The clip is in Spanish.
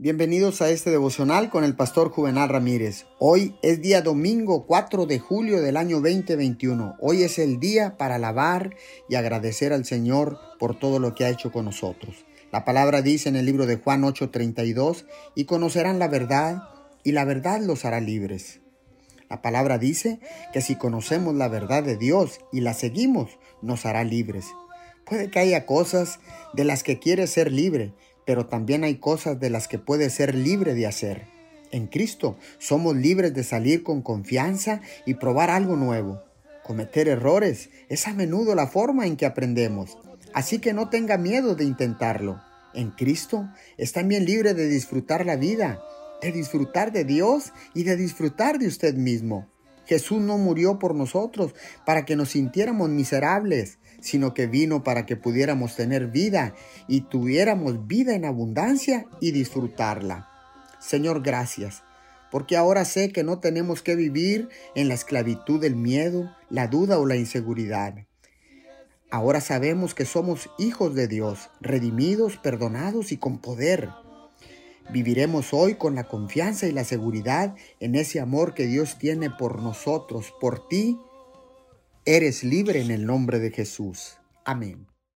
Bienvenidos a este devocional con el pastor Juvenal Ramírez. Hoy es día domingo 4 de julio del año 2021. Hoy es el día para alabar y agradecer al Señor por todo lo que ha hecho con nosotros. La palabra dice en el libro de Juan 8:32, y conocerán la verdad, y la verdad los hará libres. La palabra dice que si conocemos la verdad de Dios y la seguimos, nos hará libres. Puede que haya cosas de las que quieres ser libre, pero también hay cosas de las que puedes ser libre de hacer. En Cristo somos libres de salir con confianza y probar algo nuevo. Cometer errores es a menudo la forma en que aprendemos, así que no tenga miedo de intentarlo. En Cristo es también libre de disfrutar la vida, de disfrutar de Dios y de disfrutar de usted mismo. Jesús no murió por nosotros para que nos sintiéramos miserables, sino que vino para que pudiéramos tener vida y tuviéramos vida en abundancia y disfrutarla. Señor, gracias, porque ahora sé que no tenemos que vivir en la esclavitud del miedo, la duda o la inseguridad. Ahora sabemos que somos hijos de Dios, redimidos, perdonados y con poder. Viviremos hoy con la confianza y la seguridad en ese amor que Dios tiene por nosotros, por ti. Eres libre en el nombre de Jesús. Amén.